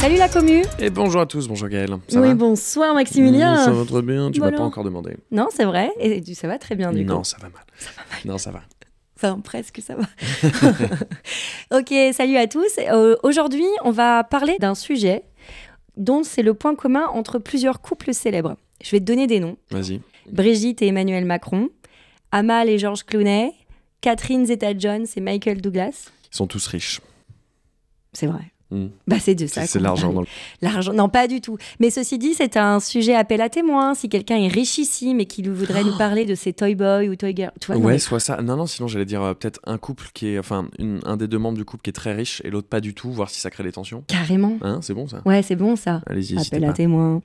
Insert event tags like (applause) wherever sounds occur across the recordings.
Salut la commu Et bonjour à tous, bonjour Gaël. Ça Oui, va bonsoir Maximilien Mmh, Ça va très bien, tu m'as Voilà. pas encore demandé. Non, c'est vrai, et tu- ça va très bien du Non, coup. ça va mal. Non, ça va. Enfin, presque, ça va. (laughs) ok, salut à tous. Euh, Aujourd'hui, on va parler d'un sujet dont c'est le point commun entre plusieurs couples célèbres. Je vais te donner des noms. Vas-y. Brigitte et Emmanuel Macron, Amal et Georges Clooney, Catherine Zeta-Jones et Michael Douglas. Ils sont tous riches. C'est vrai. Mmh. Bah, c'est de ça. C'est l'argent le... L'argent, non, pas du tout. Mais ceci dit, c'est un sujet appel à témoins. Si quelqu'un est richissime et qu'il voudrait nous parler de ses toy boys ou toy girls, tu vois, non, Ouais, mais- soit ça. Non, non, sinon j'allais dire euh, peut-être un couple qui est. Enfin, une- un des deux membres du couple qui est très riche et l'autre pas du tout, voir si ça crée des tensions. carrément. Hein, c'est bon ça Ouais, c'est bon ça. Allez-y, Appel à témoins.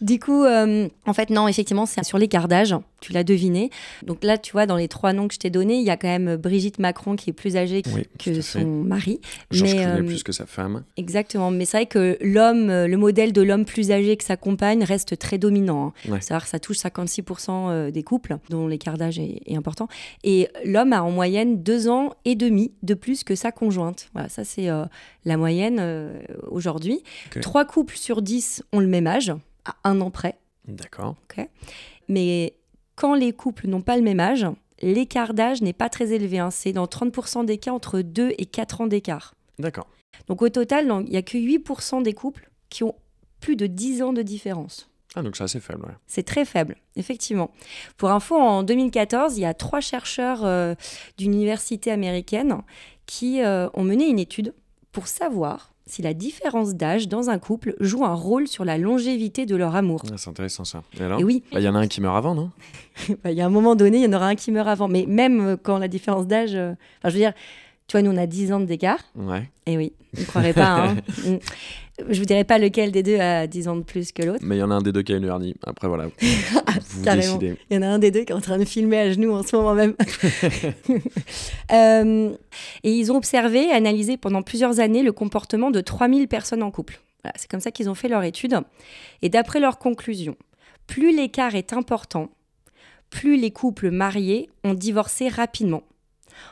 Du coup, euh, en fait, non, effectivement, c'est sur l'écart d'âge. Tu l'as deviné. Donc là, tu vois, dans les trois noms que je t'ai donnés, il y a quand même Brigitte Macron qui est plus âgée Oui, que son mari. Georges euh, plus que sa femme. Exactement. Mais c'est vrai que l'homme, euh, le modèle de l'homme plus âgé que sa compagne reste très dominant. hein. Ouais. C'est-à-dire que ça touche 56% euh, des couples dont l'écart d'âge est, est important. Et l'homme a en moyenne deux ans et demi de plus que sa conjointe. Voilà, ça c'est euh, la moyenne euh, aujourd'hui. Ok. Trois couples sur dix ont le même âge, à un an près. D'accord. Mais quand les couples n'ont pas le même âge, l'écart d'âge n'est pas très élevé. hein. C'est dans 30% des cas entre 2 et 4 ans d'écart. D'accord. Donc au total, il n'y a que 8% des couples qui ont plus de 10 ans de différence. Ah, donc c'est assez faible, ouais. C'est très faible, effectivement. Pour info, en 2014, il y a trois chercheurs euh, d'une université américaine qui euh, ont mené une étude pour savoir si la différence d'âge dans un couple joue un rôle sur la longévité de leur amour. Ah, c'est intéressant ça. Et alors oui, Bah, Il y en a un qui meurt avant, non? (laughs) Bah, il y a un moment donné, il y en aura un qui meurt avant. Mais même euh, quand la différence d'âge... euh, Enfin, je veux dire, tu vois, nous, on a 10 ans d'écart. Ouais. Et oui, vous ne croirez pas. hein. (laughs) Je vous dirai pas lequel des deux a 10 ans de plus que l'autre. Mais il y en a un des deux qui a une hernie. Après, voilà. (laughs) Vous carrément. décidez. Il y en a un des deux qui est en train de filmer à genoux en ce moment même. (laughs) Euh, et ils ont observé et analysé pendant plusieurs années le comportement de 3000 personnes en couple. Voilà, c'est comme ça qu'ils ont fait leur étude. Et d'après leurs conclusions, plus l'écart est important, plus les couples mariés ont divorcé rapidement.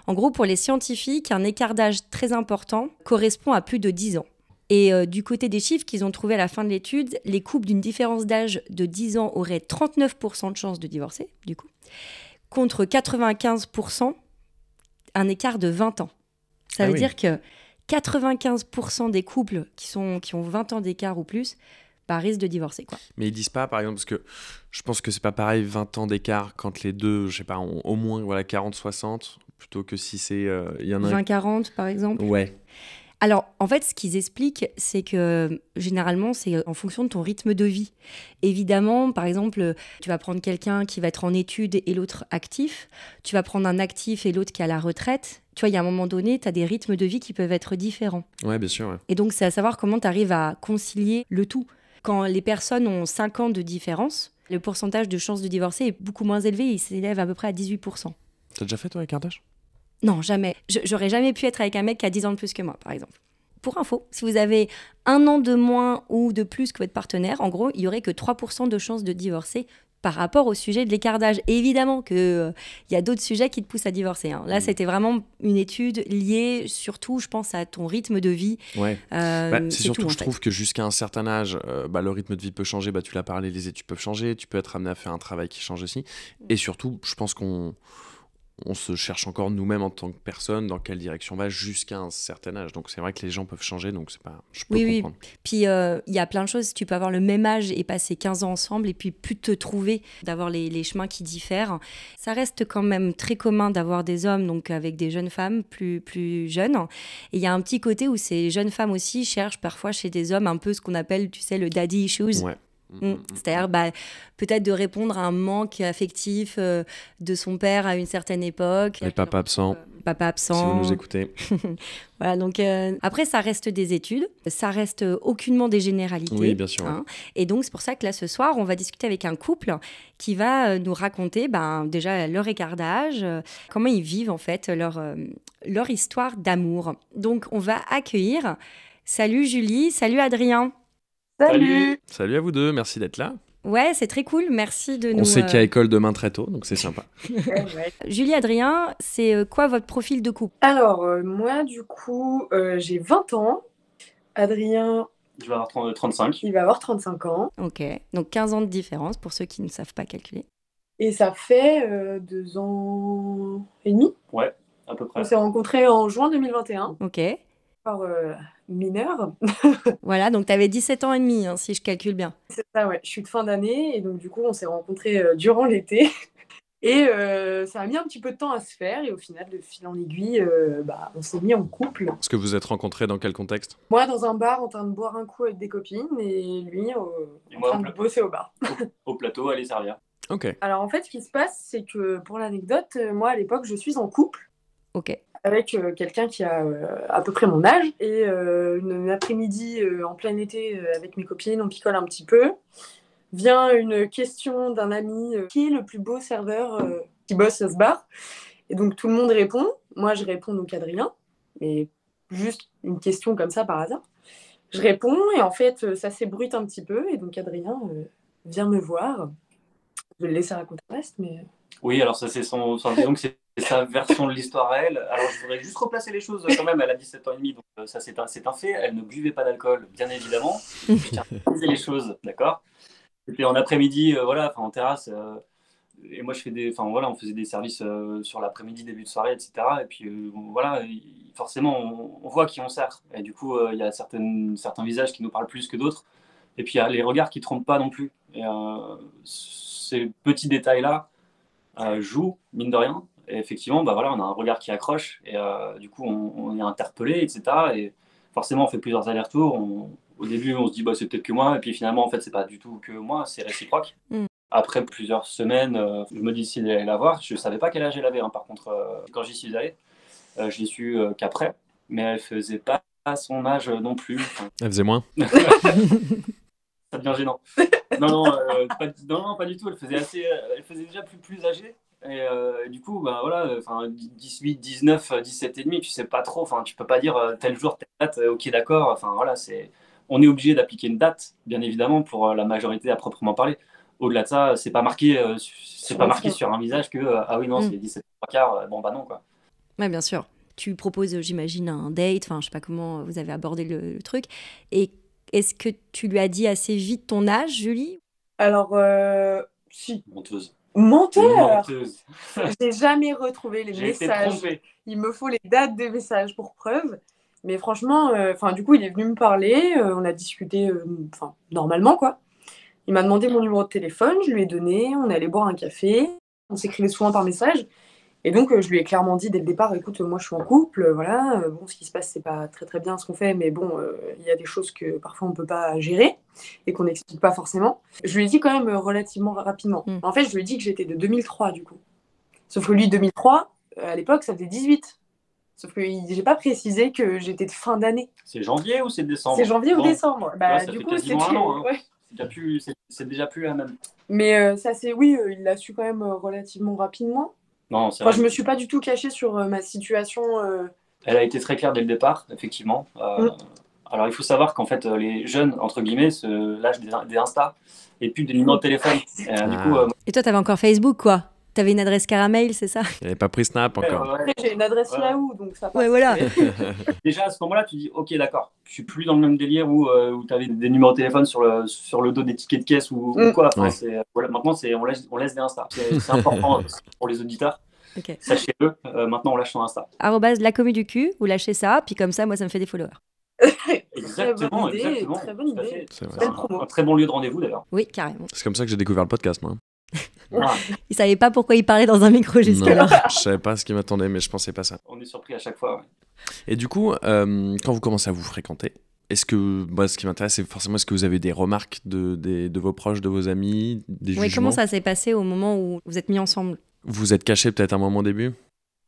En gros, pour les scientifiques, un écart d'âge très important correspond à plus de 10 ans. Et euh, du côté des chiffres qu'ils ont trouvés à la fin de l'étude, les couples d'une différence d'âge de 10 ans auraient 39% de chances de divorcer, du coup, contre 95% un écart de 20 ans. Ça Ah veut oui. dire que 95% des couples qui, sont, qui ont 20 ans d'écart ou plus bah, risquent de divorcer. Quoi. Mais ils disent pas, par exemple, parce que je pense que c'est pas pareil 20 ans d'écart quand les deux, je sais pas, ont au moins voilà, 40-60, plutôt que si c'est. euh, Il y en a un. 20-40 par exemple. Ouais. Alors, en fait, ce qu'ils expliquent, c'est que généralement, c'est en fonction de ton rythme de vie. Évidemment, par exemple, tu vas prendre quelqu'un qui va être en études et l'autre actif. Tu vas prendre un actif et l'autre qui est à la retraite. Tu vois, il y a un moment donné, tu as des rythmes de vie qui peuvent être différents. Ouais, bien sûr. ouais. Et donc, c'est à savoir comment tu arrives à concilier le tout. Quand les personnes ont 5 ans de différence, le pourcentage de chances de divorcer est beaucoup moins élevé. Il s'élève à peu près à 18%. T'as déjà fait toi avec d'âge Non, jamais. J'aurais jamais pu être avec un mec qui a 10 ans de plus que moi, par exemple. Pour info, si vous avez un an de moins ou de plus que votre partenaire, en gros, il y aurait que 3% de chances de divorcer par rapport au sujet de l'écart d'âge. Évidemment qu'il y a d'autres sujets qui te poussent à divorcer. hein. Là, Mm. c'était vraiment une étude liée surtout, je pense, à ton rythme de vie. Ouais. Euh, Bah, c'est surtout tout, que en je fait. trouve que jusqu'à un certain âge, euh, bah, le rythme de vie peut changer. Bah, tu l'as parlé, les études peuvent changer. Tu peux être amené à faire un travail qui change aussi. Et surtout, je pense qu'on on se cherche encore nous-mêmes en tant que personne dans quelle direction on va jusqu'à un certain âge. Donc c'est vrai que les gens peuvent changer. Donc c'est pas. Je peux Oui, oui. comprendre. Puis euh, il y a plein de choses. Tu peux avoir le même âge et passer 15 ans ensemble et puis plus te trouver, d'avoir les, les chemins qui diffèrent. Ça reste quand même très commun d'avoir des hommes donc avec des jeunes femmes plus, plus jeunes. Et il y a un petit côté où ces jeunes femmes aussi cherchent parfois chez des hommes un peu ce qu'on appelle, tu sais, le daddy issues. Ouais. Mm. C'est-à-dire bah, peut-être de répondre à un manque affectif euh, de son père à une certaine époque. Les papas absents. Euh, Papa Si absent. vous nous écoutez. (laughs) Voilà, donc euh, après, ça reste des études, ça reste aucunement des généralités. Oui, bien sûr. hein. Et donc, c'est pour ça que là, ce soir, on va discuter avec un couple qui va nous raconter ben, déjà leur écart d'âge, comment ils vivent en fait leur, leur histoire d'amour. Donc, on va accueillir. Salut Julie, salut Adrien. Salut Salut à vous deux. Merci d'être là. Ouais, c'est très cool, merci de nous. On sait euh, qu'il y a école demain très tôt, donc c'est sympa. (laughs) Julie, Adrien, c'est euh, quoi votre profil de couple? Alors, euh, moi, du coup, euh, j'ai 20 ans. Adrien, Je vais avoir 30 35. Il va avoir 35 ans. Ok, donc 15 ans de différence pour ceux qui ne savent pas calculer. Et ça fait euh, deux ans et demi. Ouais, à peu près. On s'est rencontrés en juin 2021 Ok, par euh, mineur. voilà, donc tu avais 17 ans et demi, hein, si je calcule bien. C'est ça, ouais. Je suis de fin d'année et donc du coup, on s'est rencontrés euh, durant l'été. (laughs) Et euh, ça a mis un petit peu de temps à se faire et au final, de fil en aiguille, euh, bah, on s'est mis en couple. Est-ce que vous êtes rencontrés dans quel contexte? Moi, dans un bar, en train de boire un coup avec des copines et lui, Et en train au de bosser au bar. Au plateau, à les servir. Ok. Alors en fait, ce qui se passe, c'est que pour l'anecdote, moi à l'époque, je suis en couple Ok, avec euh, quelqu'un qui a euh, à peu près mon âge. Et euh, une, après-midi en plein été avec mes copines, on picole un petit peu. Vient une question d'un ami qui est le plus beau serveur qui bosse à ce bar. Et donc tout le monde répond. Moi, je réponds donc Adrien, mais juste une question comme ça par hasard. Je réponds et en fait, ça s'ébruite un petit peu. Et donc Adrien vient me voir. Je vais le laisser raconter le reste, mais Oui, alors ça, c'est son. Enfin, sa version de l'histoire à elle. Alors, je voudrais juste replacer les choses quand même. Elle a 17 ans et demi, donc euh, ça, c'est un, un fait. Elle ne buvait pas d'alcool, bien évidemment. Je tiens à les choses, d'accord? C'était en après-midi, euh, voilà, en terrasse. euh, et moi, je fais des. Enfin, voilà, on faisait des services euh, sur l'après-midi, début de soirée, etc. Et puis, voilà, il- forcément, on, on voit qui on sert. Et du coup, il y a certaines, certains visages qui nous parlent plus que d'autres. Et puis, il y a les regards qui ne trompent pas non plus. Et ces petits détails-là jouent, mine de rien. Et effectivement, bah voilà, on a un regard qui accroche. Et euh, du coup, on, on est interpellé, etc. Et forcément, on fait plusieurs allers-retours. On- au début, on se dit, bah, c'est peut-être que moi. Et puis finalement, en fait, c'est pas du tout que moi, c'est réciproque. Mm. Après plusieurs semaines, euh, je me décide d'aller la voir. Je savais pas quel âge elle avait, hein, par contre, euh, quand j'y suis allé. Euh, je l'ai su euh, qu'après. Mais elle faisait pas son âge non plus. Enfin, (laughs) Elle faisait moins (laughs) ça devient gênant. Non, non, euh, pas, non, non, pas du tout. Elle faisait, assez, elle faisait déjà plus, plus âgée. Et euh, du coup, bah, voilà, euh, enfin, 18, 19, euh, 17 et demi, tu sais pas trop. Enfin, tu peux pas dire euh, tel jour, telle date, euh, ok, d'accord. Enfin, voilà, c'est, on est obligé d'appliquer une date, bien évidemment, pour la majorité à proprement parler. Au-delà de ça, c'est pas marqué, euh, c'est pas marqué sur un visage que euh, ah oui non, Mm. c'est 17 trois quarts. Bon bah non quoi. ouais, bien sûr. Tu proposes, j'imagine, un date, enfin, je sais pas comment vous avez abordé le, le truc. Et est-ce que tu lui as dit assez vite ton âge, Julie? Alors euh, si Menteuse. Menteur. (laughs) J'ai jamais retrouvé les messages. Il me faut les dates des messages pour preuve. Mais franchement, euh, du coup, il est venu me parler. euh, on a discuté, euh, enfin, normalement, quoi. Il m'a demandé mon numéro de téléphone. Je lui ai donné. On est allé boire un café. On s'écrivait souvent par message. Et donc, euh, je lui ai clairement dit dès le départ, écoute, moi, je suis en couple. euh, voilà. euh, bon, ce qui se passe, c'est pas très, très bien ce qu'on fait. Mais bon, euh, il y a des choses que parfois on peut pas gérer et qu'on n'explique pas forcément. Je lui ai dit quand même relativement rapidement. Mm. En fait, je lui ai dit que j'étais de 2003, du coup. Sauf que lui, 2003, euh, à l'époque, ça faisait 18. Sauf que j'ai pas précisé que j'étais de fin d'année. C'est janvier ou c'est décembre? C'est janvier ou décembre. Bah, Ouais, ça du fait coup, c'était. hein. ouais. c'est déjà plus- c'est- c'est déjà plus la même. Mais euh, ça, c'est. Oui, euh, il l'a su quand même euh, relativement rapidement. Non, c'est Enfin, vrai. je me suis pas du tout cachée sur euh, ma situation. euh, Elle a été très claire dès le départ, effectivement. Euh, Mm. Alors, il faut savoir qu'en fait, les jeunes, entre guillemets, se lâchent des, des Insta et puis des numéros de téléphone. Et, euh, Du Ah. coup, euh, Et toi, t'avais encore Facebook, quoi? T'avais une adresse caramel, c'est ça? N'avait pas pris Snap encore. ouais, j'ai une adresse Ouais. Yahoo, donc ça passe. Ouais, voilà. (laughs) (laughs) déjà à ce moment-là, tu dis, ok, d'accord, je suis plus dans le même délire où, euh, tu avais des numéros de téléphone sur le, sur le dos des tickets de caisse ou, ou Mm. quoi. Enfin, Ouais. c'est- voilà, maintenant, c'est, on, laisse, on laisse des Insta. C'est, important (laughs) pour les auditeurs. Ok. Sachez-le, euh, maintenant, on lâche son Insta. Arrobase la commu du cul, vous lâchez ça, puis comme ça, moi, ça me fait des followers. Exactement, bonne idée, exactement. très bonne idée. C'est un très bon lieu de rendez-vous d'ailleurs. Oui, carrément. C'est comme ça que j'ai découvert le podcast, moi. Il savait pas pourquoi il parlait dans un micro jusque-là. Non, je savais pas ce qui m'attendait, mais je pensais pas ça. On est surpris à chaque fois. ouais. Et du coup, euh, quand vous commencez à vous fréquenter, est-ce que, moi, ce qui m'intéresse, c'est forcément est-ce que vous avez des remarques de, des- de vos proches, de vos amis, des Oui, jugements comment ça s'est passé au moment où vous êtes mis ensemble? Vous êtes caché peut-être un moment au début?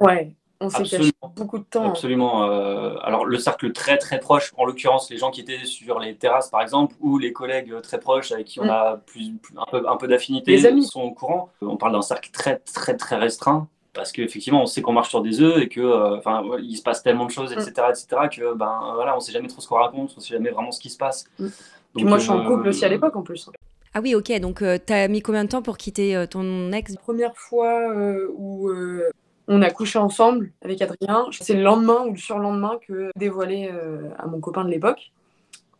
Ouais, on s'est Absolument. caché beaucoup de temps. Absolument. euh, alors, le cercle très très proche, en l'occurrence, les gens qui étaient sur les terrasses par exemple, ou les collègues très proches avec qui on Mm. a plus, plus- un peu, un peu d'affinité, sont au courant. On parle d'un cercle très très très restreint. Parce qu'effectivement, on sait qu'on marche sur des œufs et que, euh, enfin, ouais, il se passe tellement de choses, etc., etc., que, ben, voilà, on sait jamais trop ce qu'on raconte, on sait jamais vraiment ce qui se passe. Mm. Donc, Puis moi, je suis en euh, couple aussi à l'époque en plus. Ah oui, ok, donc euh, t'as mis combien de temps pour quitter euh, ton ex? Première fois euh, où euh, on a couché ensemble avec Adrien, c'est le lendemain ou le surlendemain que dévoilé euh, à mon copain de l'époque.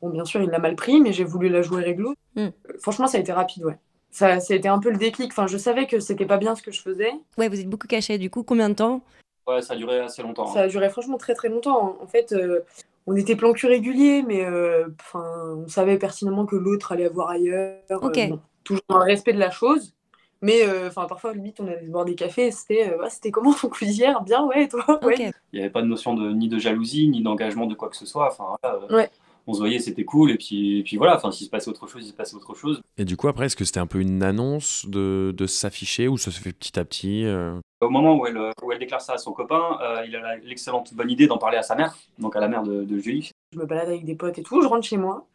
Bon, bien sûr, il l'a mal pris, mais j'ai voulu la jouer réglo. Mm. Euh, Franchement, ça a été rapide, ouais. Ça, ça a été un peu le déclic. Enfin, je savais que c'était pas bien ce que je faisais. Ouais, vous êtes beaucoup caché. Du coup, combien de temps? Ouais, ça a duré assez longtemps. hein. Ça a duré franchement très très longtemps. En fait, euh, on était plan cul régulier, mais euh, enfin, on savait pertinemment que l'autre allait voir ailleurs. euh, Ok. bon, toujours dans le respect de la chose. Mais euh, enfin, parfois, limite, on allait se boire des cafés et c'était euh, Ah, c'était comment ton hier Bien, ouais, toi? Ouais. Il n'y avait pas de notion de, ni de jalousie, ni d'engagement de quoi que ce soit. Enfin, euh, Ouais. On se voyait, c'était cool. Et puis, et puis voilà, enfin, s'il se passait autre chose, il se passait autre chose. Et du coup, après, est-ce que c'était un peu une annonce de, de s'afficher ou ça se fait petit à petit euh? Au moment où elle, où elle déclare ça à son copain, euh, il a l'excellente bonne idée d'en parler à sa mère, donc à la mère de, de Julie. Je me balade avec des potes et tout, je rentre chez moi.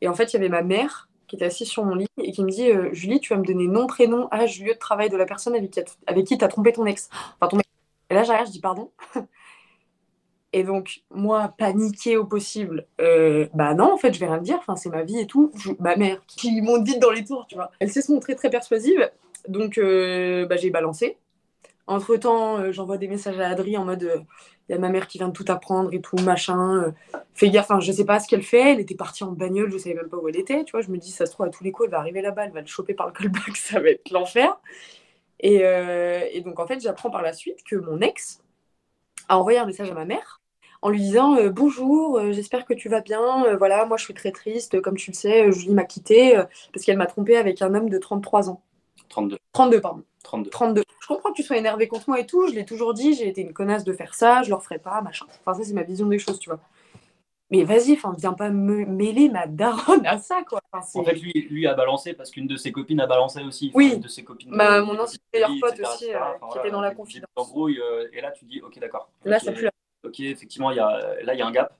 Et en fait, il y avait ma mère qui était assise sur mon lit et qui me dit euh, Julie, tu vas me donner nom, prénom, âge, lieu de travail de la personne avec qui, tu as trompé ton ex. Enfin, ton. Et là, j'arrive, je dis pardon? Et donc, moi, paniquée au possible, euh, bah non, en fait, je vais rien dire, enfin, c'est ma vie et tout. Ma mère, qui monte vite dans les tours, tu vois. Elle sait se montrer très persuasive, donc euh, bah, j'ai balancé. Entre-temps, j'envoie des messages à Adri en mode, il y a ma mère qui vient de tout apprendre et tout, machin. euh, fais gaffe, enfin, je sais pas ce qu'elle fait, elle était partie en bagnole, je savais même pas où elle était, tu vois. Je me dis, ça se trouve, à tous les coups, elle va arriver là-bas, elle va le choper par le callback, (laughs) ça va être l'enfer. Et, euh, et donc, en fait, j'apprends par la suite que mon ex a envoyé un message à ma mère en lui disant euh, bonjour, euh, j'espère que tu vas bien. Voilà, moi je suis très triste, comme tu le sais, Julie m'a quitté parce qu'elle m'a trompé avec un homme de 33 ans. 32. 32, pardon. 32. 32. Je comprends que tu sois énervé contre moi et tout, je l'ai toujours dit, j'ai été une connasse de faire ça, je le referai pas, machin. Enfin, ça, c'est ma vision des choses, tu vois. Mais vas-y, enfin, viens pas me mêler ma daronne à ça, quoi. Enfin, En fait, lui, lui a balancé parce qu'une de ses copines a balancé aussi. Enfin, Oui. Une de ses copines. Bah, euh, mon ancien meilleur pote etc., aussi, etc. euh, Enfin, qui était dans la confidence. euh, et là, tu dis, ok, d'accord. Là, Ok, ça pue. Ok, effectivement, il y a, là, il y a un gap.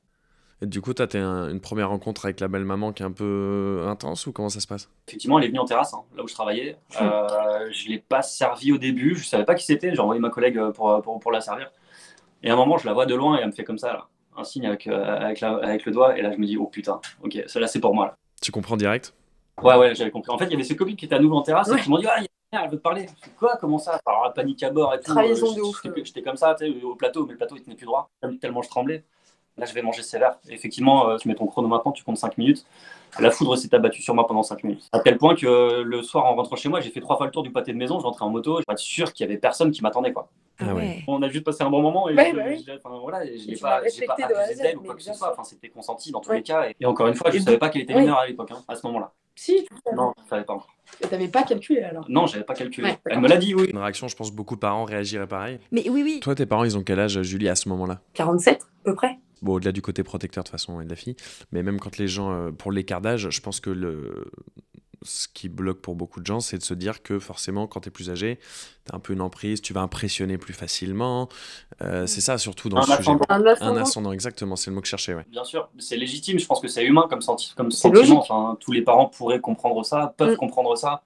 Et du coup, t'as t'as un- une première rencontre avec la belle-maman qui est un peu intense ou comment ça se passe? Effectivement, elle est venue en terrasse, hein, là où je travaillais. (laughs) Euh, je ne l'ai pas servi au début, je ne savais pas qui c'était. J'ai envoyé ma collègue euh, pour, pour, pour la servir. Et à un moment, je la vois de loin et elle me fait comme ça, là, un signe avec, euh, avec, la- avec le doigt. Et là, je me dis, oh putain, ok, celle-là, c'est pour moi. Là. Tu comprends direct? Ouais, ouais, j'avais compris. En fait, il y avait ses copines qui étaient à nouveau en terrasse Ouais. et qui m'ont dit, ah, il y a une mère, elle veut te parler. Je quoi, comment ça? Alors, la panique à bord et tout. Trahison euh, de ouf. j'étais- J'étais comme ça, tu sais, au plateau, mais le plateau, il tenait plus droit, tellement je tremblais. Là, je vais manger sévère. Et effectivement, euh, tu mets ton chrono maintenant, tu comptes 5 minutes. La foudre s'est abattue sur moi pendant 5 minutes. À tel point que euh, le soir, en rentrant chez moi, j'ai fait trois fois le tour du pâté de maison. Je rentrais en moto, je être sûr qu'il y avait personne qui m'attendait. quoi. Ah ouais. On a juste passé un bon moment et Ouais, je, bah oui. je l'ai- enfin, voilà, je tu pas, pas abusé d'elle ou quoi que ce soit. Enfin, c'était consenti dans tous Ouais. les cas. Et, et encore une fois, je ne savais pas qu'elle était mineure à l'époque, hein, à ce moment-là. Si. Non, je ne savais pas encore. Et t'avais pas calculé alors. Non, j'avais pas calculé. Ouais, Elle me l'a dit, oui. Une réaction, je pense beaucoup de parents réagiraient pareil. Mais oui, oui. Toi, tes parents, ils ont quel âge, Julie, à ce moment-là? 47, à peu près. Bon, au-delà du côté protecteur de toute façon et de la fille, mais même quand les gens, euh, pour l'écart d'âge, je pense que le... ce qui bloque pour beaucoup de gens, c'est de se dire que forcément, quand tu es plus âgé, tu as un peu une emprise, tu vas impressionner plus facilement. Euh, c'est ça, surtout dans Un ce sujet. ascendant. Un Un ascendant. ascendant, exactement, c'est le mot que je cherchais, ouais. Bien sûr, c'est légitime. Je pense que c'est humain comme, senti comme sentiment. Enfin, tous les parents pourraient comprendre ça, peuvent Mm. comprendre ça.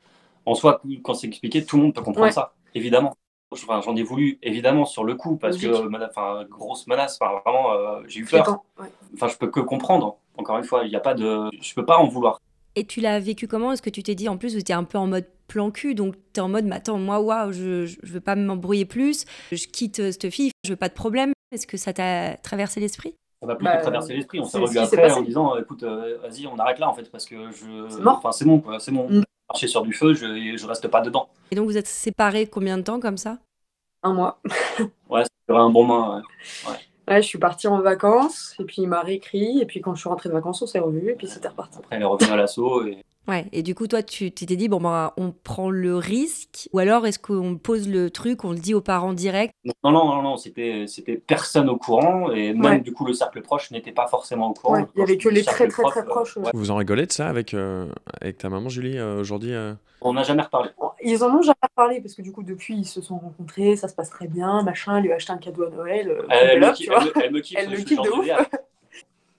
En soi, quand c'est expliqué, tout le monde peut comprendre Ouais. ça, évidemment. Enfin, J'en ai voulu évidemment sur le coup parce Logique. que enfin, grosse menace. Enfin, vraiment, euh, j'ai eu peur. Ouais. Enfin, je peux que comprendre. Encore une fois, il n'y a pas de, je peux pas en vouloir. Et tu l'as vécu comment? Est-ce que tu t'es dit, en plus, tu étais un peu en mode plan cul, donc tu es en mode, mais attends, moi, waouh, je, je veux pas m'embrouiller plus, je quitte euh, cette fille, je veux pas de problème. Est-ce que ça t'a traversé l'esprit? Ça m'a plus Bah, que traverser l'esprit. On s'est revu après en disant, écoute, euh, vas-y, on arrête là en fait parce que je, C'est mort. enfin, c'est bon, quoi, c'est bon. Mm. Marcher sur du feu, je, je reste pas dedans. Et donc, vous êtes séparés combien de temps comme ça? Un mois. (laughs) Ouais, c'est un bon main. ouais. Ouais, je suis partie en vacances, et puis il m'a réécrit, et puis quand je suis rentrée de vacances, on s'est revus, et puis c'était reparti. Après, elle est revenue à l'assaut et Ouais, et du coup, toi, tu t'es dit, bon, bah, on prend le risque, ou alors est-ce qu'on pose le truc, on le dit aux parents direct? Non, non, non, non, c'était, c'était personne au courant et même Ouais. du coup le cercle proche n'était pas forcément au courant. Ouais, il y avait que Le les très très très proche, proches. euh, ouais. Vous en rigolez de ça avec, euh, avec ta maman, Julie, euh, aujourd'hui euh? On n'a jamais reparlé. Ils en ont jamais parlé, parce que du coup, depuis, ils se sont rencontrés, ça se passe très bien, machin, elle lui a acheté un cadeau à Noël, euh, Elle, me, kiffe- elle elle me kiffe, (laughs) Elle de ouf.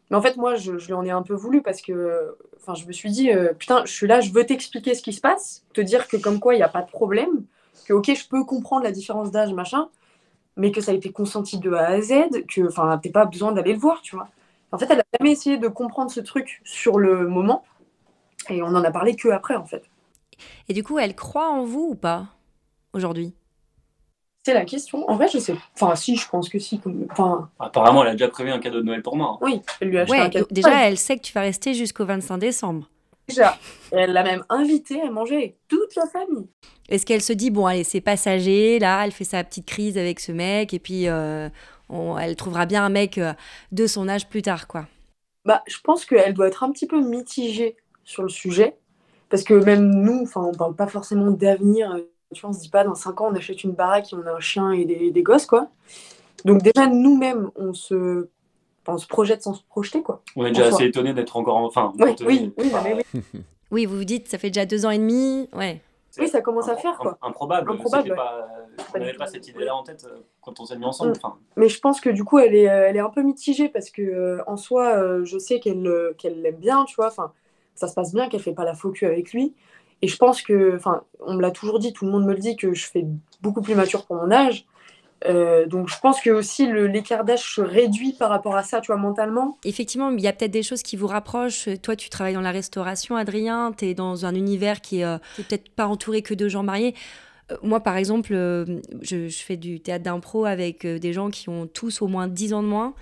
Mais en fait, moi, je, je lui en ai un peu voulu parce que enfin, je me suis dit, euh, putain, je suis là, je veux t'expliquer ce qui se passe, te dire que comme quoi, il n'y a pas de problème, que ok, je peux comprendre la différence d'âge, machin, mais que ça a été consenti de A à Z, que enfin, t'as pas besoin d'aller le voir, tu vois. En fait, elle a jamais essayé de comprendre ce truc sur le moment, et on en a parlé que après, en fait. Et du coup, elle croit en vous ou pas aujourd'hui? C'est la question. En vrai, je sais. Enfin, si, je pense que si. comme- Enfin, Apparemment, elle a déjà prévu un cadeau de Noël pour moi. hein. oui, elle lui a acheté Ouais, un cadeau. déjà, elle sait que tu vas rester jusqu'au 25 décembre. Déjà. Elle l'a même invité à manger avec toute la famille. Est-ce qu'elle se dit, bon, allez, c'est passager, là, elle fait sa petite crise avec ce mec, et puis euh, on- elle trouvera bien un mec euh, de son âge plus tard, quoi. Bah, je pense qu'elle doit être un petit peu mitigée sur le sujet. Parce que même nous, enfin, on parle pas forcément d'avenir. Tu vois, on se dit pas dans 5 ans, on achète une baraque et on a un chien et des, des gosses, quoi. Donc, déjà, nous-mêmes, on se, on se projette sans se projeter, quoi. On est déjà assez étonné d'être encore en. Enfin, Ouais, oui, oui, non, mais oui. (laughs) Oui, vous vous dites, ça fait déjà deux ans et demi, ouais. Oui, ça commence à faire, quoi. Improbable. Improbable, ouais. pas- On n'avait pas cette idée-là en tête euh, quand on s'est mis ensemble. Mm. Enfin, Mais je pense que du coup, elle est, euh, elle est un peu mitigée parce que euh, en soi, je sais qu'elle qu'elle l'aime bien, tu vois. Enfin, ça se passe bien, qu'elle fait pas la faux cul avec lui. Et je pense que, enfin, on me l'a toujours dit, tout le monde me le dit, que je fais beaucoup plus mature pour mon âge. Euh, donc je pense que aussi l'écart d'âge se réduit par rapport à ça, tu vois, mentalement. Effectivement, il y a peut-être des choses qui vous rapprochent. Toi, tu travailles dans la restauration, Adrien, tu es dans un univers qui est, euh, qui est peut-être pas entouré que de gens mariés. Euh, Moi, par exemple, je, je fais du théâtre d'impro avec des gens qui ont tous au moins 10 ans de moins.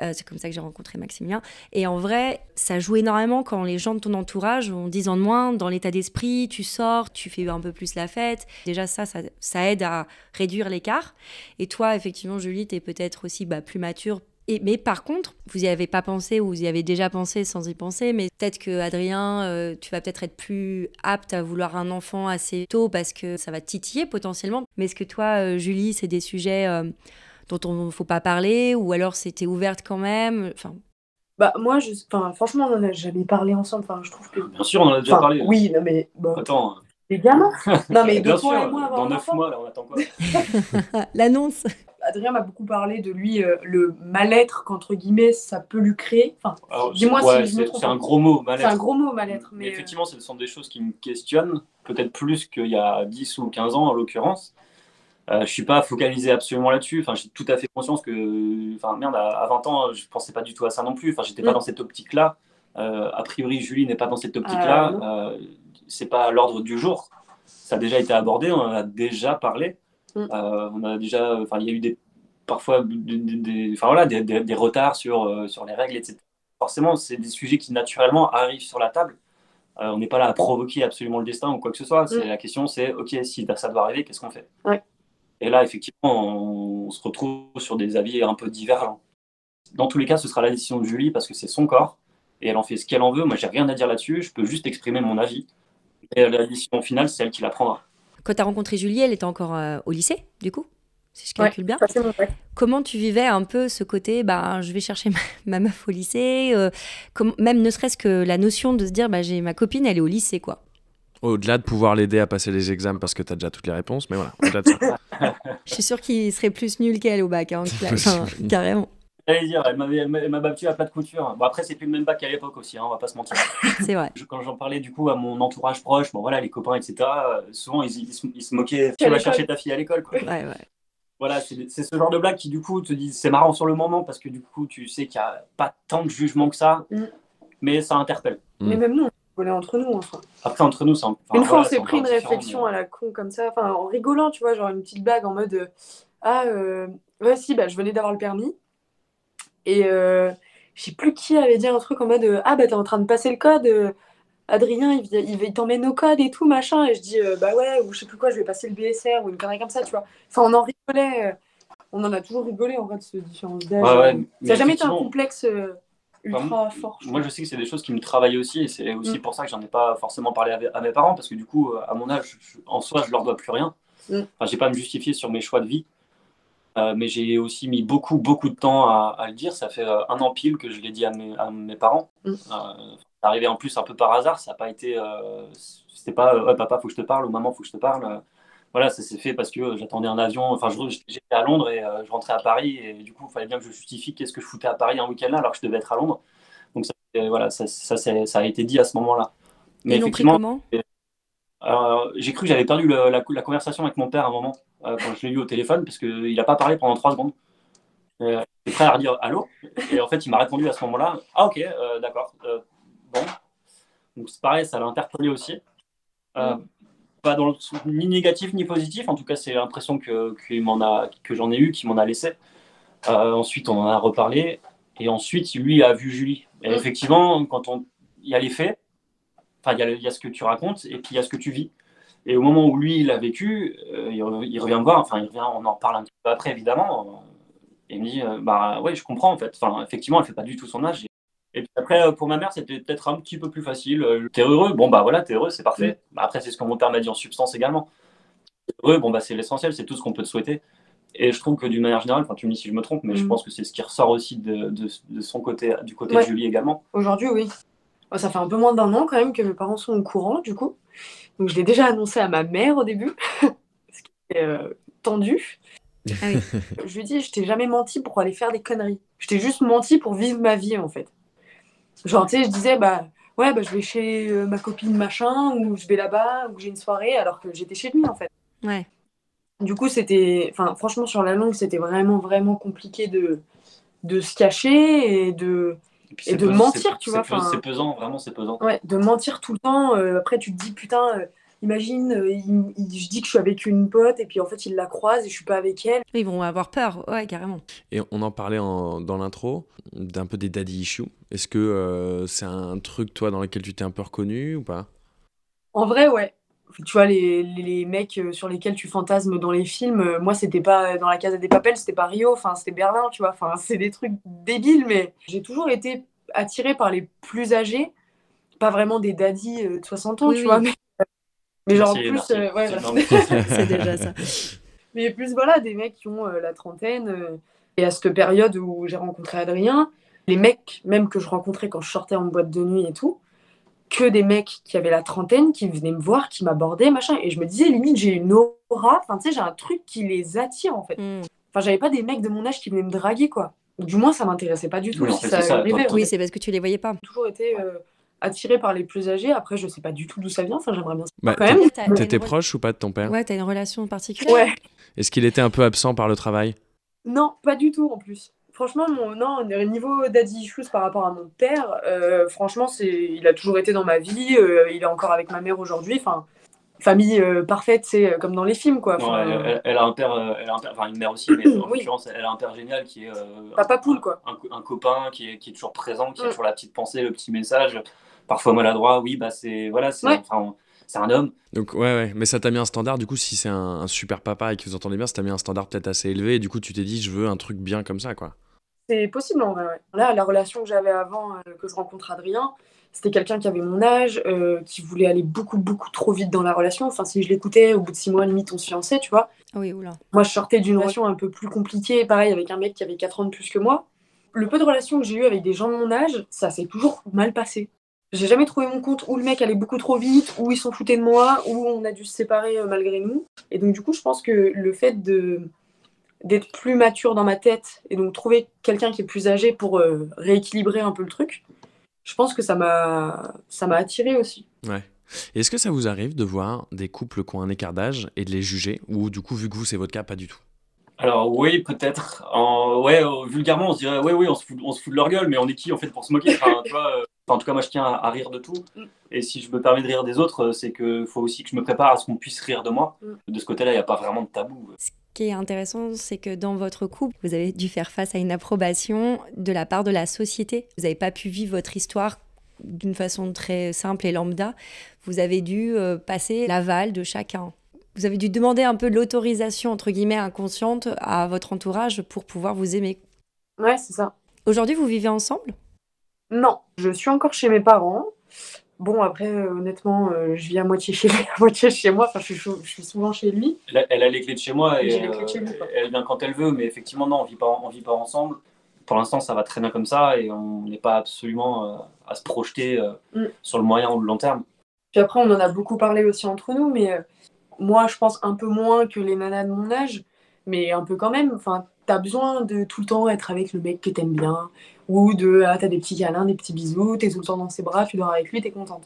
Euh, c'est comme ça que j'ai rencontré Maximilien. Et en vrai, ça joue énormément quand les gens de ton entourage ont 10 ans de moins, dans l'état d'esprit, tu sors, tu fais un peu plus la fête. Déjà, ça, ça, aide à réduire l'écart. Et toi, effectivement, Julie, tu es peut-être aussi bah, plus mature. Mais par contre, vous y avez pas pensé ou vous y avez déjà pensé sans y penser, mais peut-être que Adrien, euh, tu vas peut-être être plus apte à vouloir un enfant assez tôt parce que ça va titiller potentiellement. Mais est-ce que toi, euh, Julie, c'est des sujets dont on ne faut pas parler ou alors c'était ouverte quand même enfin, Bah moi, je, enfin, franchement, on en a jamais parlé ensemble. Enfin, je trouve que. bien sûr, on en a déjà Enfin, parlé. Oui, non mais bon, Attends, les gamins. (laughs) Non mais de bien toi sûr, et moi avoir dans un 9 enfant. mois, là, on attend quoi? (laughs) L'annonce Adrien m'a beaucoup parlé de lui, euh, le mal-être qu'entre guillemets ça peut lui créer. Enfin, dis-moi c'est- ouais, si je me c'est- trompe. C'est un gros mot, C'est mal-être. un gros mot mal-être, Mais mais euh, effectivement, ce sont des choses qui me questionnent, peut-être plus qu'il y a 10 ou 15 ans en l'occurrence. Euh, je suis pas focalisé absolument là-dessus. Enfin, j'ai tout à fait conscience que, enfin, merde, à, à 20 ans, je pensais pas du tout à ça non plus. Enfin, j'étais pas Mm. dans cette optique-là. Euh, a priori, Julie n'est pas dans cette optique-là. Euh, c'est pas à l'ordre du jour. Ça a déjà été abordé, on en a déjà parlé. Mm. On a déjà, enfin, il y a eu des, parfois des, enfin, voilà, des, retards sur, euh, sur les règles, etc. Forcément, c'est des sujets qui naturellement arrivent sur la table. Euh, on n'est pas là à provoquer absolument le destin ou quoi que ce soit. Mm. La question, c'est OK, si ça doit arriver, qu'est-ce qu'on fait? Ouais. Et là, effectivement, on, on se retrouve sur des avis un peu divergents. Dans tous les cas, ce sera la décision de Julie parce que c'est son corps et elle en fait ce qu'elle en veut. Moi, j'ai rien à dire là-dessus. Je peux juste exprimer mon avis. Et la décision finale, c'est elle qui la prendra. Quand tu as rencontré Julie, elle était encore euh, au lycée, du coup Si je calcule bien. Comment tu vivais un peu ce côté, bah, je vais chercher ma, (laughs) ma meuf au lycée, euh, comme, même ne serait-ce que la notion de se dire, bah, j'ai ma copine, elle est au lycée, quoi. Au-delà de pouvoir l'aider à passer les examens parce que tu as déjà toutes les réponses, mais voilà, au-delà de ça. (laughs) Je suis sûre qu'il serait plus nul qu'elle au bac, hein, enfin, carrément. J'allais dire, elle m'a elle m'a battu à plat de couture. Bon, après, c'est plus le même bac qu'à l'époque aussi, hein, on va pas se mentir. (laughs) C'est vrai. Je- quand j'en parlais du coup à mon entourage proche, bon voilà, les copains, etc., euh, souvent ils, ils se, ils se moquaient. Tu vas chercher ta fille à l'école, quoi. Ouais, ouais. Voilà, c'est c'est ce genre de blague qui, du coup, te dit c'est marrant sur le moment parce que, du coup, tu sais qu'il n'y a pas tant de jugement que ça, Mm. mais ça interpelle. Mm. Mais même nous, on rigolait entre nous. Enfin. Après, entre nous, c'est une fois, voilà, on s'est c'est pris une réflexion mais- à la con comme ça, enfin en rigolant, tu vois, genre une petite blague en mode euh, ah euh, ouais si bah je venais d'avoir le permis et euh, je sais plus qui avait dit un truc en mode euh, ah bah t'es en train de passer le code. euh, Adrien, il, vient- il, il t'emmène au code et tout, machin. Et je dis, euh, bah ouais, ou je sais plus quoi, je vais passer le BSR ou une connerie comme ça, tu vois. Enfin, on en rigolait. euh, on en a toujours rigolé, en vrai, de ce différence d'âge. Ouais, ouais, ça n'a jamais été un complexe euh, ultra Enfin, fort. je Moi, je sais que c'est des choses qui me travaillent aussi, et c'est aussi Mm. pour ça que j'en ai pas forcément parlé à, à mes parents, parce que du coup, à mon âge, je- en soi, je leur dois plus rien. Mm. Enfin, j'ai pas à me justifier sur mes choix de vie, Euh, mais j'ai aussi mis beaucoup, beaucoup de temps à, à le dire. Ça fait euh, un an pile que je l'ai dit à mes, à mes parents. Mm. Euh, arrivé en plus un peu par hasard, ça n'a pas été. euh, C'était pas, euh, ouais, papa, faut que je te parle, ou maman, faut que je te parle. Voilà, ça s'est fait parce que euh, j'attendais un avion. Enfin, j'étais à Londres et euh, je rentrais à Paris, et du coup, il fallait bien que je justifie qu'est-ce que je foutais à Paris un week-end là, alors que je devais être à Londres. Donc ça, euh, voilà, ça, ça, a été dit à ce moment-là. Mais Ils l'ont pris effectivement, comment? alors, j'ai cru que j'avais perdu le- la, la conversation avec mon père à un moment, euh, quand je l'ai eu au téléphone, parce qu'il n'a pas parlé pendant trois secondes. Euh, J'étais prêt à redire allô, et en fait, il m'a répondu à ce moment-là Ah, ok, euh, d'accord, bon. Donc, c'est pareil, ça l'a interpellé aussi. Euh, pas dans le, ni négatif ni positif. En tout cas, c'est l'impression que, a, que j'en ai eu, qui m'en a laissé. Euh, ensuite, on en a reparlé. Et ensuite, lui a vu Julie. Et effectivement, quand on, il y a les faits, enfin, il y, a ce que tu racontes et puis il y a ce que tu vis. Et au moment où lui, il a vécu, euh, il, revient me voir, enfin, il revient, on en reparle un petit peu après, évidemment. Et il me dit, bah ouais, je comprends en fait. Enfin, effectivement, elle fait pas du tout son âge. Et puis après, euh, pour ma mère, c'était peut-être un petit peu plus facile. Euh, t'es heureux Bon, bah voilà, t'es heureux, c'est parfait. Bah, après, c'est ce que mon père m'a dit en substance également. T'es heureux, bon, bah c'est l'essentiel, c'est tout ce qu'on peut te souhaiter. Et je trouve que d'une manière générale, enfin, tu me dis si je me trompe, mais je mm. pense que c'est ce qui ressort aussi de, de, son côté, du côté de Julie également. Aujourd'hui, oui. Ça fait un peu moins d'un an quand même que mes parents sont au courant, du coup. Donc je l'ai déjà annoncé à ma mère au début, (laughs) ce qui est euh, tendu. Ah je lui dit, je t'ai jamais menti pour aller faire des conneries. Je t'ai juste menti pour vivre ma vie, en fait. Genre, tu sais, je disais, bah, ouais, bah, je vais chez euh, ma copine machin, ou je vais là-bas, ou j'ai une soirée, alors que j'étais chez lui, en fait. Ouais. Du coup, c'était. Enfin, franchement, sur la longue, c'était vraiment, vraiment compliqué de, de se cacher et de. Et, de mentir, tu vois. C'est pesant, vraiment, c'est pesant. Ouais, de mentir tout le temps. Euh, après, tu te dis, putain, euh, imagine, je dis que je suis avec une pote et puis en fait, il la croise et je suis pas avec elle. Ils vont avoir peur, ouais, carrément. Et on en parlait dans l'intro, d'un peu des daddy issues. Est-ce que euh, c'est un truc, toi, dans lequel tu t'es un peu reconnu ou pas? En vrai, ouais. Tu vois, les, les, mecs euh, sur lesquels tu fantasmes dans les films, euh, moi, c'était pas dans la Casa des Papels, c'était pas Rio, enfin, c'était Berlin, tu vois. Enfin, (laughs) c'est des trucs débiles, mais j'ai toujours été attirée par les plus âgés. Pas vraiment des daddies de 60 ans, tu vois, mais, mais genre plus. ouais, (laughs) c'est déjà ça. Mais plus, voilà, des mecs qui ont la trentaine. et à cette période où j'ai rencontré Adrien, les mecs, même que je rencontrais quand je sortais en boîte de nuit et tout, que des mecs qui avaient la trentaine, qui venaient me voir, qui m'abordaient, machin. Et je me disais, limite, j'ai une aura, enfin, tu sais, j'ai un truc qui les attire, en fait. Hmm. Enfin, j'avais pas des mecs de mon âge qui venaient me draguer, quoi. Du moins, ça m'intéressait pas du tout. Oui, ça oui c'est parce que tu les voyais pas. J'ai toujours été euh, attirée par les plus âgés. Après, je sais pas du tout d'où ça vient. Enfin, j'aimerais bien bah, quand même. T'étais proche ou pas de ton père? Ouais, t'as une relation particulière? Ouais. Est-ce qu'il était un peu absent par le travail? Non, pas du tout en plus franchement, mon, non, niveau daddy issues par rapport à mon père, euh, franchement, c'est, il a toujours été dans ma vie. Euh, il est encore avec ma mère aujourd'hui. Enfin, famille euh, parfaite, c'est comme dans les films, quoi. elle, a un père, elle a un père, enfin une mère aussi, mais en (clears throat) l'occurrence, elle a un père génial qui est papa poule, quoi. Un, copain qui est, qui est, toujours présent, qui a mm. toujours la petite pensée, le petit message, parfois maladroit. Oui, bah c'est voilà, c'est c'est un homme. Donc ouais, ouais, mais ça t'a mis un standard, du coup, si c'est un, super papa et que vous entendez bien, ça t'a mis un standard peut-être assez élevé, et du coup, tu t'es dit, je veux un truc bien comme ça, quoi. C'est possible en vrai. Là, la relation que j'avais avant euh, que je rencontre Adrien, c'était quelqu'un qui avait mon âge, euh, qui voulait aller beaucoup, beaucoup trop vite dans la relation. Enfin, si je l'écoutais, au bout de six mois, limite, on se fiançait, tu vois. Oui, oula. Moi, je sortais d'une relation un peu plus compliquée, pareil, avec un mec qui avait 4 ans de plus que moi. Le peu de relations que j'ai eu avec des gens de mon âge, ça s'est toujours mal passé. J'ai jamais trouvé mon compte où le mec allait beaucoup trop vite, où ils s'en foutaient de moi, où on a dû se séparer euh, malgré nous. Et donc, du coup, je pense que le fait d'être plus mature dans ma tête et donc trouver quelqu'un qui est plus âgé pour euh, rééquilibrer un peu le truc, je pense que ça m'a ça m'a attiré aussi. Ouais. Est-ce que ça vous arrive de voir des couples qui ont un écart d'âge et de les juger? Ou du coup vu que vous c'est votre cas pas du tout? Alors oui, peut-être. En... Ouais, euh, vulgairement, on se dirait, ouais, oui, on se, fout, on se fout de leur gueule, mais on est qui en fait pour se moquer? Enfin, tu vois, euh, En tout cas, moi, je tiens à, rire de tout. Mm. Et si je me permets de rire des autres, c'est qu'il faut aussi que je me prépare à ce qu'on puisse rire de moi. Mm. De ce côté-là, il n'y a pas vraiment de tabou qui est intéressant, c'est que dans votre couple, vous avez dû faire face à une approbation de la part de la société. Vous n'avez pas pu vivre votre histoire d'une façon très simple et lambda. Vous avez dû euh, passer l'aval de chacun. Vous avez dû demander un peu l'autorisation, entre guillemets, inconsciente à votre entourage pour pouvoir vous aimer. Ouais, c'est ça. Aujourd'hui, vous vivez ensemble? Non, je suis encore chez mes parents. Bon, après, euh, honnêtement, euh, je vis à moitié chez lui, (laughs) à moitié chez moi. Enfin, je suis, je suis souvent chez lui. Elle a, les clés de chez moi et euh, elle vient quand elle veut. Mais effectivement, non, on vit pas, on vit pas ensemble. Pour l'instant, ça va très bien comme ça et on n'est pas absolument à se projeter mm. sur le moyen ou le long terme. Puis après, on en a beaucoup parlé aussi entre nous, mais moi, je pense un peu moins que les nanas de mon âge, mais un peu quand même. Enfin, t'as besoin de tout le temps être avec le mec que t'aimes bien, ou de ah, t'as des petits câlins, des petits bisous, t'es tout le temps dans ses bras, tu dors avec lui, t'es contente.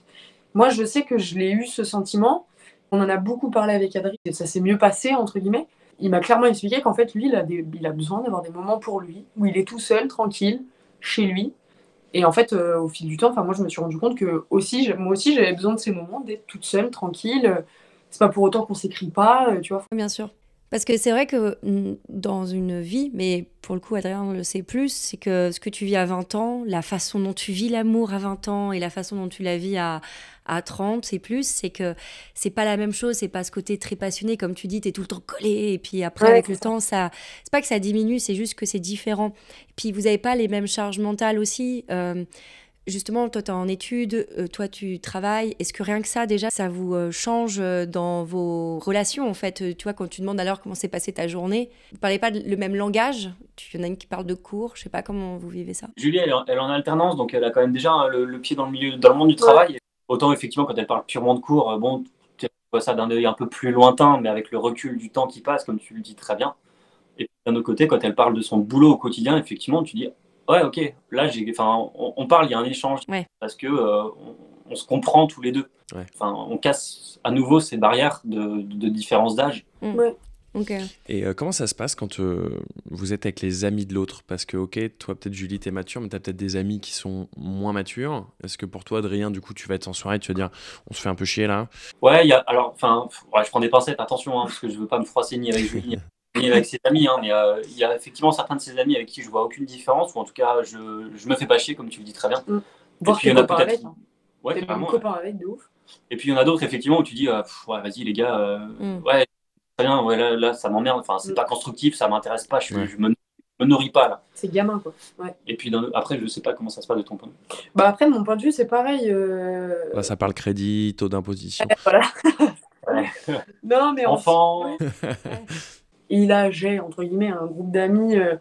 Moi, je sais que je l'ai eu ce sentiment. On en a beaucoup parlé avec Adrien et ça s'est mieux passé, entre guillemets. Il m'a clairement expliqué qu'en fait, lui, il a, besoin d'avoir des moments pour lui, où il est tout seul, tranquille, chez lui. Et en fait, euh, au fil du temps, moi, je me suis rendu compte que aussi, moi aussi, j'avais besoin de ces moments d'être toute seule, tranquille, c'est pas pour autant qu'on s'écrit pas, tu vois. Bien sûr. Parce que c'est vrai que mm, dans une vie, mais pour le coup, Adrien le sait plus, c'est que ce que tu vis à 20 ans, la façon dont tu vis l'amour à 20 ans et la façon dont tu la vis à, à 30 et plus, c'est que c'est pas la même chose, c'est pas ce côté très passionné, comme tu dis, tu es tout le temps collé, et puis après, avec le temps, ça. C'est pas que ça diminue, c'est juste que c'est différent. Et puis vous avez pas les mêmes charges mentales aussi. Euh, Justement, toi, tu es en études, euh, toi, tu travailles. Est-ce que rien que ça, déjà, ça vous euh, change euh, dans vos relations, en fait? Tu vois, quand tu demandes alors comment s'est passée ta journée, vous parlez pas le même langage? Il y en a une qui parle de cours, je sais pas comment vous vivez ça. Julie, elle, est en alternance, donc elle a quand même déjà hein, le, pied dans le milieu, dans le monde du travail. Autant, effectivement, quand elle parle purement de cours, bon, tu vois ça d'un œil un peu plus lointain, mais avec le recul du temps qui passe, comme tu le dis très bien. Et d'un autre côté, quand elle parle de son boulot au quotidien, effectivement, tu dis Ouais, ok. Là, j'ai, enfin, on, parle, il y a un échange parce que euh, on, se comprend tous les deux. Enfin, on casse à nouveau ces barrières de, de différence d'âge. Mm. Et euh, comment ça se passe quand euh, vous êtes avec les amis de l'autre? Parce que, ok, toi, peut-être Julie, t'es mature, mais t'as peut-être des amis qui sont moins matures. Est-ce que pour toi, Adrien, du coup, tu vas être en soirée, tu vas dire, on se fait un peu chier là? Ouais, y a, alors, enfin, je prends des pincettes, attention, hein, parce que je veux pas me froisser ni avec Julie (laughs) avec ses amis, hein, mais euh, il y a effectivement certains de ses amis avec qui je vois aucune différence, ou en tout cas, je, je me fais pas chier, comme tu le dis très bien. Mm. Et puis il y en a peut-être. Hein. Ouais, copain avec, de ouf. Et puis il y en a d'autres, effectivement, où tu dis, euh, ouais, vas-y les gars, euh, mm. ouais, très bien, ouais, là, là ça m'emmerde, enfin, c'est mm. pas constructif, ça m'intéresse pas, je, je me, me, nourris pas là. C'est gamin, quoi. Ouais. Et puis après, je sais pas comment ça se passe de ton point de vue. Bah après, mon point de vue, c'est pareil. Là, ça parle crédit, taux d'imposition. (laughs) voilà. non, mais enfant. (laughs) Et là, j'ai, entre guillemets, un groupe d'amis euh,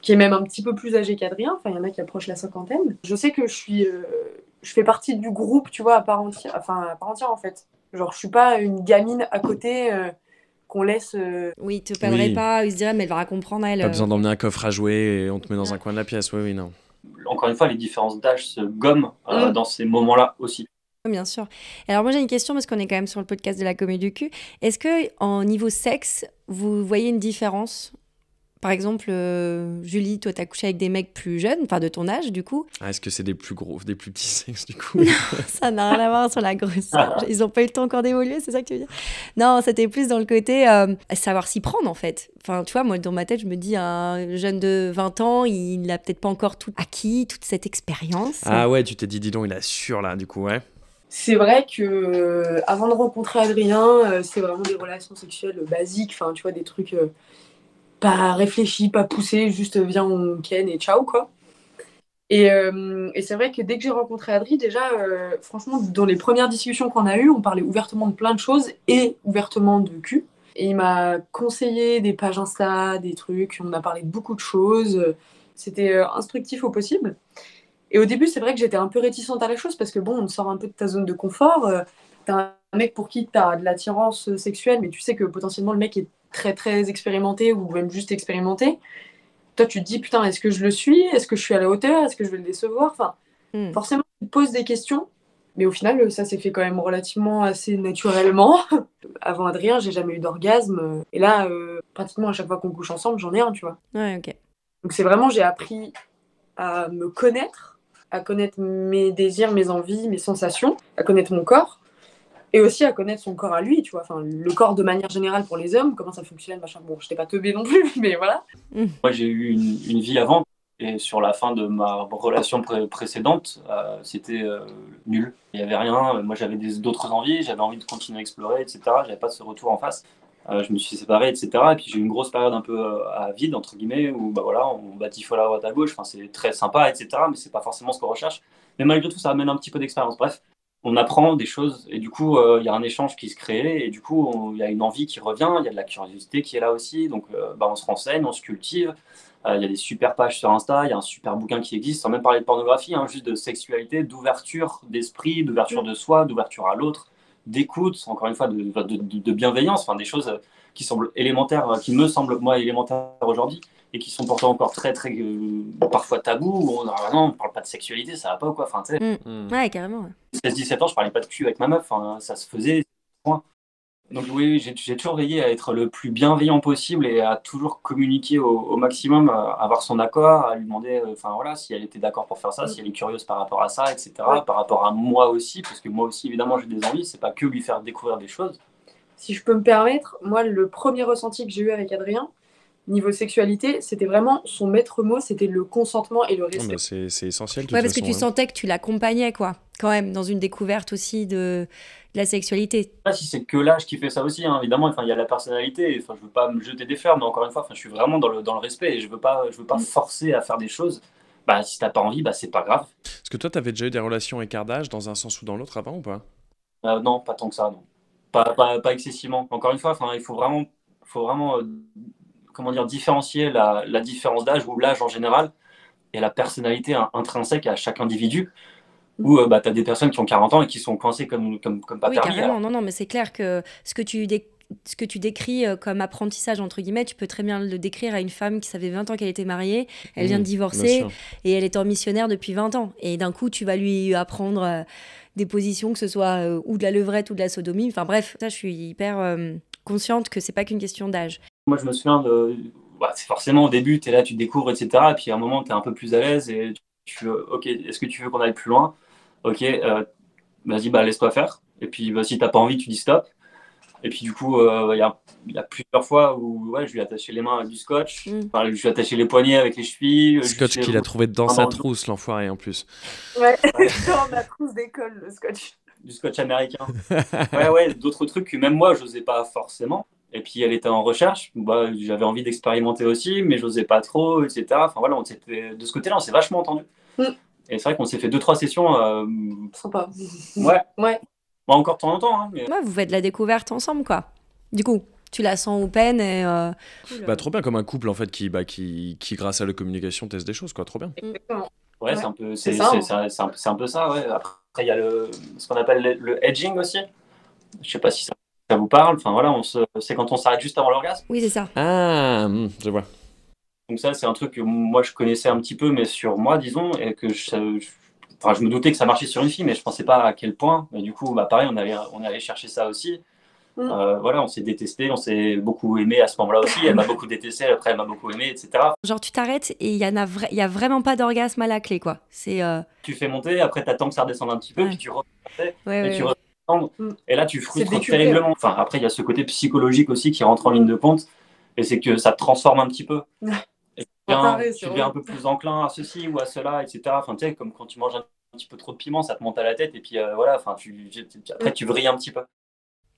qui est même un petit peu plus âgé qu'Adrien. Enfin, il y en a qui approchent la cinquantaine. Je sais que je suis. Euh, je fais partie du groupe, tu vois, à part entière. Enfin, à part entière, en fait. Genre, je suis pas une gamine à côté. Euh, qu'on laisse. Oui, te perdrait pas, il se dirait, mais elle va comprendre, elle. Pas besoin d'emmener un coffre à jouer et on te met dans un coin de la pièce, oui, oui, non. Encore une fois, les différences d'âge se gomment mm. dans ces moments-là aussi. Bien sûr. Alors moi j'ai une question parce qu'on est quand même sur le podcast de la comédie du cul. Est-ce que en niveau sexe, vous voyez une différence? Par exemple, euh, Julie, toi, t'as couché avec des mecs plus jeunes, enfin de ton âge, du coup. Ah, est-ce que c'est des plus gros, des plus petits (laughs) sexes, du coup? Ça n'a rien à voir sur la grosseur. Ils n'ont pas eu le temps encore d'évoluer, c'est ça que tu veux dire? Non, c'était plus dans le côté euh, savoir s'y prendre, en fait. Enfin, tu vois, moi, dans ma tête, je me dis, un jeune de 20 ans, il n'a peut-être pas encore tout acquis, toute cette expérience. Ah ouais, tu t'es dit, dis donc, il assure là, du coup, ouais. C'est vrai que euh, avant de rencontrer Adrien, euh, c'est vraiment des relations sexuelles basiques, enfin tu vois des trucs euh, pas réfléchis, pas poussés, juste viens on ken et ciao quoi. Et c'est vrai que dès que j'ai rencontré Adrien, déjà franchement dans les premières discussions qu'on a eues, on parlait ouvertement de plein de choses et ouvertement de cul. Et il m'a conseillé des pages Insta, des trucs, on a parlé de beaucoup de choses. C'était instructif au possible. Et au début, c'est vrai que j'étais un peu réticente à la chose parce que bon, on sort un peu de ta zone de confort. Euh, t'as un mec pour qui t'as de l'attirance sexuelle, mais tu sais que potentiellement le mec est très très expérimenté ou même juste expérimenté. Toi, tu te dis putain, est-ce que je le suis? Est-ce que je suis à la hauteur? Est-ce que je vais le décevoir? Enfin, hmm. forcément, tu te poses des questions. Mais au final, ça s'est fait quand même relativement assez naturellement. (laughs) Avant Adrien, j'ai jamais eu d'orgasme. Et là, euh, pratiquement à chaque fois qu'on couche ensemble, j'en ai un, tu vois. Ouais, ok. Donc c'est vraiment, j'ai appris à me connaître à connaître mes désirs, mes envies, mes sensations, à connaître mon corps et aussi à connaître son corps à lui, tu vois, enfin le corps de manière générale pour les hommes, comment ça fonctionne, machin. Bon, je t'ai pas teubé non plus, (laughs) mais voilà. Mm. Moi, j'ai eu une, vie avant et sur la fin de ma relation précédente, euh, c'était euh, nul. Il y avait rien. Moi, j'avais d'autres envies, j'avais envie de continuer à explorer, etc. J'avais pas ce retour en face. Euh, je me suis séparé, etc. Et puis j'ai eu une grosse période un peu euh, à vide, entre guillemets, où bah, voilà, on batifole à droite à gauche, enfin, c'est très sympa, etc. Mais c'est pas forcément ce qu'on recherche. Mais malgré tout, ça amène un petit peu d'expérience. Bref, on apprend des choses et du coup, euh, il y a un échange qui se crée et du coup, il y a une envie qui revient, il y a de la curiosité qui est là aussi. Donc, bah, on se renseigne, on se cultive. Il y a des super pages sur Insta, il y a un super bouquin qui existe, sans même parler de pornographie, hein, juste de sexualité, d'ouverture d'esprit, d'ouverture de soi, d'ouverture à l'autre d'écoute, encore une fois, de, de, bienveillance, enfin des choses qui semblent élémentaires, qui me semblent moi élémentaires aujourd'hui, et qui sont pourtant encore très très euh, parfois tabous. Où on, ah non, on parle pas de sexualité, ça va pas ou quoi. Enfin, tu sais. Mm. Mm. Ouais, carrément. 16-17 ans, je parlais pas de cul avec ma meuf. ça se faisait. Donc oui, j'ai toujours veillé à être le plus bienveillant possible et à toujours communiquer au, maximum, à avoir son accord, à lui demander, euh, enfin voilà, si elle était d'accord pour faire ça, si elle est curieuse par rapport à ça, etc. Par rapport à moi aussi, parce que moi aussi, évidemment, j'ai des envies. C'est pas que lui faire découvrir des choses. si je peux me permettre, moi, le premier ressenti que j'ai eu avec Adrien, niveau sexualité, c'était vraiment son maître mot, c'était le consentement et le respect. mais c'est c'est essentiel. de Ouais, toute parce que tu hein. sentais que tu l'accompagnais, quoi, quand même, dans une découverte aussi de, de la sexualité. sais pas si c'est que l'âge qui fait ça aussi, hein, évidemment. Enfin, il y a la personnalité. Enfin, je veux pas me jeter des fleurs, mais encore une fois, enfin, je suis vraiment dans le, dans le respect et je veux pas, je veux pas Mm. forcer à faire des choses. Bah, si t'as pas envie, bah, c'est pas grave. Est-ce que toi, t'avais déjà eu des relations écart d'âge dans un sens ou dans l'autre avant ou pas? Euh, non, pas tant que ça, non. Pas, pas, pas excessivement. Encore une fois, enfin, il faut vraiment, faut vraiment euh, comment dire, différencier la, la différence d'âge ou l'âge en général et la personnalité in- intrinsèque à chaque individu. Où bah, tu as des personnes qui ont 40 ans et qui sont coincées comme, comme, comme pas oui, permis. carrément. alors. Non, non, mais c'est clair que ce que tu dé- ce que tu décris euh, comme apprentissage, entre guillemets, tu peux très bien le décrire à une femme qui savait 20 ans qu'elle était mariée, elle vient de Mmh, divorcer et elle est en missionnaire depuis 20 ans. Et d'un coup, tu vas lui apprendre euh, des positions, que ce soit euh, ou de la levrette ou de la sodomie. Enfin bref, ça, je suis hyper euh, consciente que c'est pas qu'une question d'âge. Moi, je me souviens de. bah, c'est forcément au début, tu es là, tu découvres, etc. Et puis à un moment, tu es un peu plus à l'aise et tu veux, ok, est-ce que tu veux qu'on aille plus loin? Ok, euh, vas-y, bah, laisse-toi faire. Et puis bah, si t'as pas envie, tu dis stop. Et puis du coup, euh, il y, a, il y a plusieurs fois où ouais, je lui ai attaché les mains avec du scotch, Mm. Enfin, je lui ai attaché les poignets avec les chevilles. je Scotch qu'il a trouvé dans sa trousse, l'enfoiré en plus. Ouais, (laughs) (laughs) dans ma trousse d'école, le scotch. du scotch américain. (laughs) ouais, ouais, d'autres trucs que même moi, j'osais pas forcément. Et puis elle était en recherche, bah, j'avais envie d'expérimenter aussi, mais j'osais pas trop, etc. Enfin voilà, on de ce côté-là, on s'est vachement entendu. Mm. Et c'est vrai qu'on s'est fait deux, trois sessions. euh, Sympa. ouais, Ouais. Bon, encore de temps en temps, hein, mais Ouais, vous faites de la découverte ensemble, quoi. Du coup, tu la sens open et. euh, Bah, trop bien, comme un couple en fait qui, bah, qui, qui, grâce à la communication, teste des choses, quoi. Trop bien. Exactement. ouais, Ouais. c'est un peu C'est ça, c'est- hein. c'est- un, c'est un peu ça. Ouais. Après, il y a le, ce qu'on appelle le, le edging aussi. Je sais pas si ça, ça vous parle. Enfin voilà, on se- c'est quand on s'arrête juste avant l'orgasme. Oui, c'est ça. Ah, hum, je vois. Donc ça, c'est un truc que moi je connaissais un petit peu, mais sur moi, disons, et que je, je- enfin, je me doutais que ça marchait sur une fille, mais je pensais pas à quel point. Et du coup, bah, pareil, on allait, on allait chercher ça aussi. Mm. Euh, voilà, on s'est détesté, on s'est beaucoup aimé à ce moment-là aussi. Elle m'a beaucoup détesté, après elle m'a beaucoup aimé, etc. Genre, tu t'arrêtes et il y, en a vra- il y a vraiment pas d'orgasme à la clé, quoi. C'est. euh, Tu fais monter, après t'attends que ça redescende un petit peu, Ouais. puis tu remontes, Ouais, et ouais, tu redescends. Mm. Et là, tu frustres terriblement. Enfin, après, il y a ce côté psychologique aussi qui rentre en ligne de compte, et c'est que ça te transforme un petit peu. Tu deviens, un peu plus enclin à ceci ou à cela, etc. Enfin, tu sais, comme quand tu manges un petit peu trop de piment, ça te monte à la tête, et puis euh, voilà, enfin, tu, tu- après, tu vrilles un petit peu.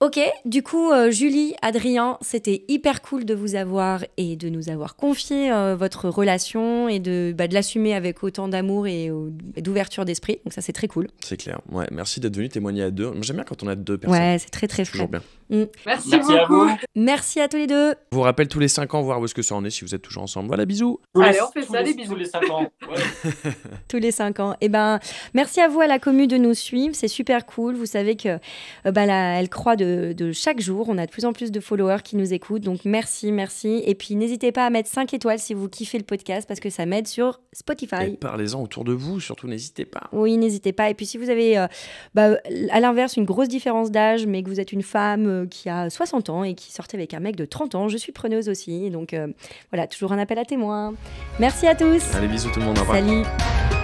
Ok, du coup, euh, Julie, Adrien, c'était hyper cool de vous avoir et de nous avoir confié euh, votre relation et de, bah, de l'assumer avec autant d'amour et, euh, et d'ouverture d'esprit. Donc ça, c'est très cool. C'est clair. Ouais, merci d'être venu témoigner à deux. J'aime bien quand on a deux personnes. Ouais, c'est très très C'est toujours frais. bien. Merci, Merci à beaucoup. vous. Merci à tous les deux. Je vous rappelle tous les 5 ans, voir où est-ce que ça en est si vous êtes toujours ensemble. Voilà, bisous. Allez, on fait tous ça, les- des bisous. Tous les 5 ans. Ouais. tous les cinq ans. (laughs) Et ben, merci à vous à la commu de nous suivre, c'est super cool. Vous savez que euh, bah, là, elle croît de, de chaque jour. On a de plus en plus de followers qui nous écoutent, donc merci, merci. Et puis n'hésitez pas à mettre 5 étoiles si vous kiffez le podcast parce que ça m'aide sur Et Spotify. parlez-en autour de vous, surtout n'hésitez pas. Oui, n'hésitez pas. Et puis si vous avez, euh, bah, à l'inverse, une grosse différence d'âge, mais que vous êtes une femme euh, qui a 60 ans et qui sortait avec un mec de 30 ans, je suis preneuse aussi. Donc euh, voilà, toujours un appel à témoins. Merci à tous. Allez, bisous tout le monde. Au revoir. Salut.